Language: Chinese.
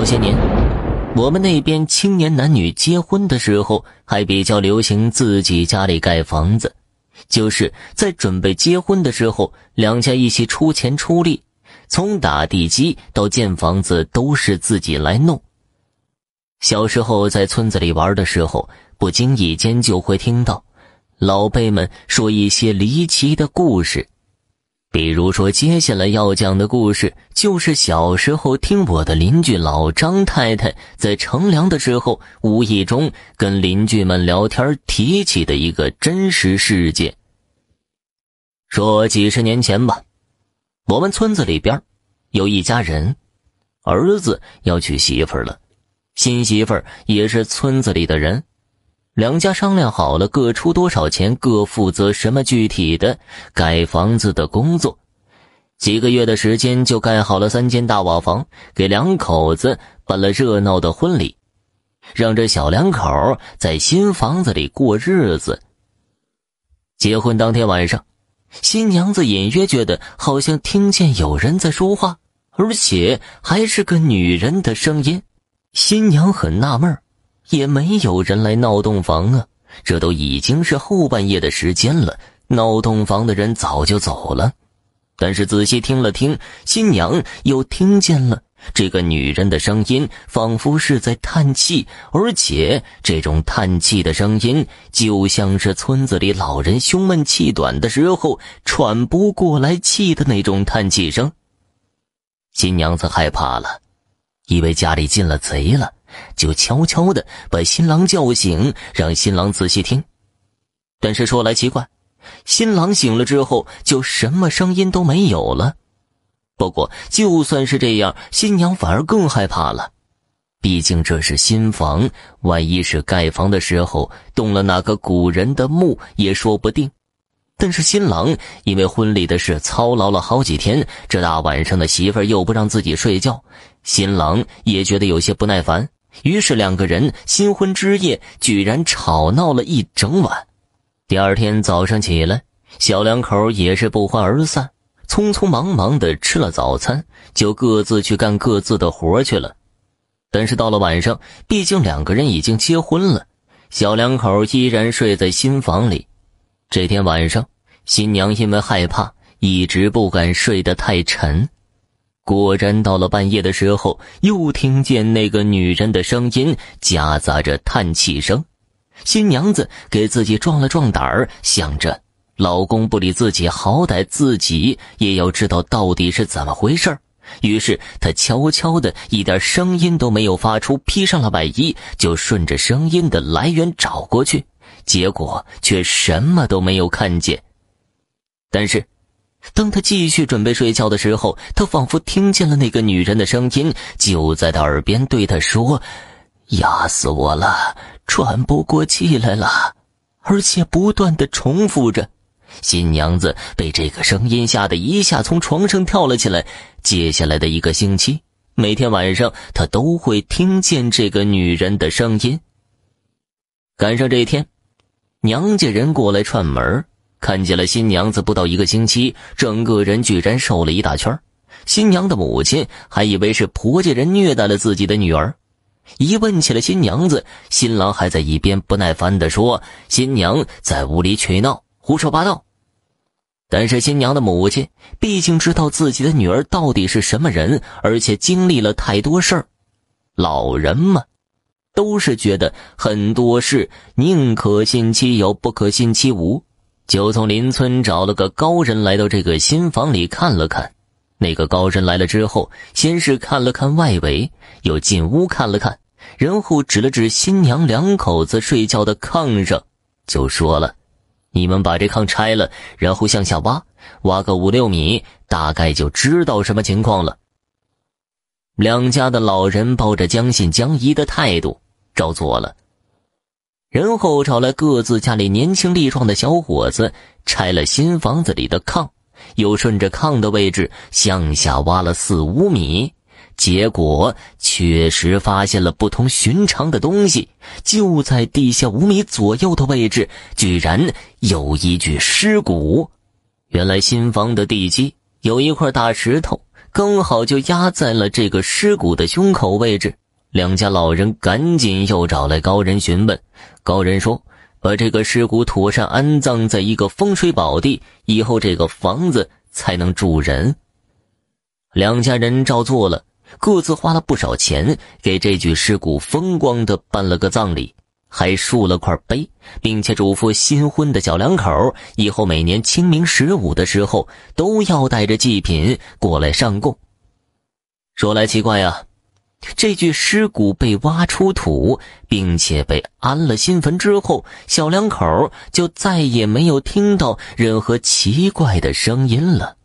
早些年，我们那边青年男女结婚的时候，还比较流行自己家里盖房子，就是在准备结婚的时候，两家一起出钱出力，从打地基到建房子都是自己来弄。小时候在村子里玩的时候，不经意间就会听到老辈们说一些离奇的故事。比如说，接下来要讲的故事，就是小时候听我的邻居老张太太在乘凉的时候，无意中跟邻居们聊天提起的一个真实事件。说几十年前吧，我们村子里边有一家人，儿子要娶媳妇了，新媳妇也是村子里的人。两家商量好了，各出多少钱，各负责什么具体的盖房子的工作。几个月的时间就盖好了三间大瓦房，给两口子办了热闹的婚礼，让这小两口在新房子里过日子。结婚当天晚上，新娘子隐约觉得好像听见有人在说话，而且还是个女人的声音。新娘很纳闷儿。也没有人来闹洞房啊！这都已经是后半夜的时间了，闹洞房的人早就走了。但是仔细听了听，新娘又听见了这个女人的声音，仿佛是在叹气，而且这种叹气的声音就像是村子里老人胸闷气短的时候喘不过来气的那种叹气声。新娘子害怕了，以为家里进了贼了。就悄悄的把新郎叫醒，让新郎仔细听。但是说来奇怪，新郎醒了之后，就什么声音都没有了。不过就算是这样，新娘反而更害怕了。毕竟这是新房，万一是盖房的时候动了哪个古人的墓，也说不定。但是新郎因为婚礼的事操劳了好几天，这大晚上的媳妇儿又不让自己睡觉，新郎也觉得有些不耐烦。于是两个人新婚之夜居然吵闹了一整晚。第二天早上起来，小两口也是不欢而散，匆匆忙忙的吃了早餐，就各自去干各自的活去了。但是到了晚上，毕竟两个人已经结婚了，小两口依然睡在新房里。这天晚上，新娘因为害怕，一直不敢睡得太沉。果然，到了半夜的时候，又听见那个女人的声音，夹杂着叹气声。新娘子给自己壮了壮胆儿，想着老公不理自己，好歹自己也要知道到底是怎么回事于是她悄悄的，一点声音都没有发出，披上了外衣，就顺着声音的来源找过去。结果却什么都没有看见。但是。当他继续准备睡觉的时候，他仿佛听见了那个女人的声音，就在他耳边对他说：“压死我了，喘不过气来了。”而且不断的重复着。新娘子被这个声音吓得一下从床上跳了起来。接下来的一个星期，每天晚上她都会听见这个女人的声音。赶上这一天，娘家人过来串门看见了新娘子，不到一个星期，整个人居然瘦了一大圈。新娘的母亲还以为是婆家人虐待了自己的女儿，一问起了新娘子，新郎还在一边不耐烦地说：“新娘在无理取闹，胡说八道。”但是新娘的母亲毕竟知道自己的女儿到底是什么人，而且经历了太多事儿，老人嘛，都是觉得很多事宁可信其有，不可信其无。就从邻村找了个高人来到这个新房里看了看。那个高人来了之后，先是看了看外围，又进屋看了看，然后指了指新娘两口子睡觉的炕上，就说了：“你们把这炕拆了，然后向下挖，挖个五六米，大概就知道什么情况了。”两家的老人抱着将信将疑的态度，照做了。然后找来各自家里年轻力壮的小伙子，拆了新房子里的炕，又顺着炕的位置向下挖了四五米，结果确实发现了不同寻常的东西。就在地下五米左右的位置，居然有一具尸骨。原来新房的地基有一块大石头，刚好就压在了这个尸骨的胸口位置。两家老人赶紧又找来高人询问，高人说：“把这个尸骨妥善安葬在一个风水宝地，以后这个房子才能住人。”两家人照做了，各自花了不少钱，给这具尸骨风光的办了个葬礼，还竖了块碑，并且嘱咐新婚的小两口以后每年清明十五的时候都要带着祭品过来上供。说来奇怪呀。这具尸骨被挖出土，并且被安了新坟之后，小两口就再也没有听到任何奇怪的声音了。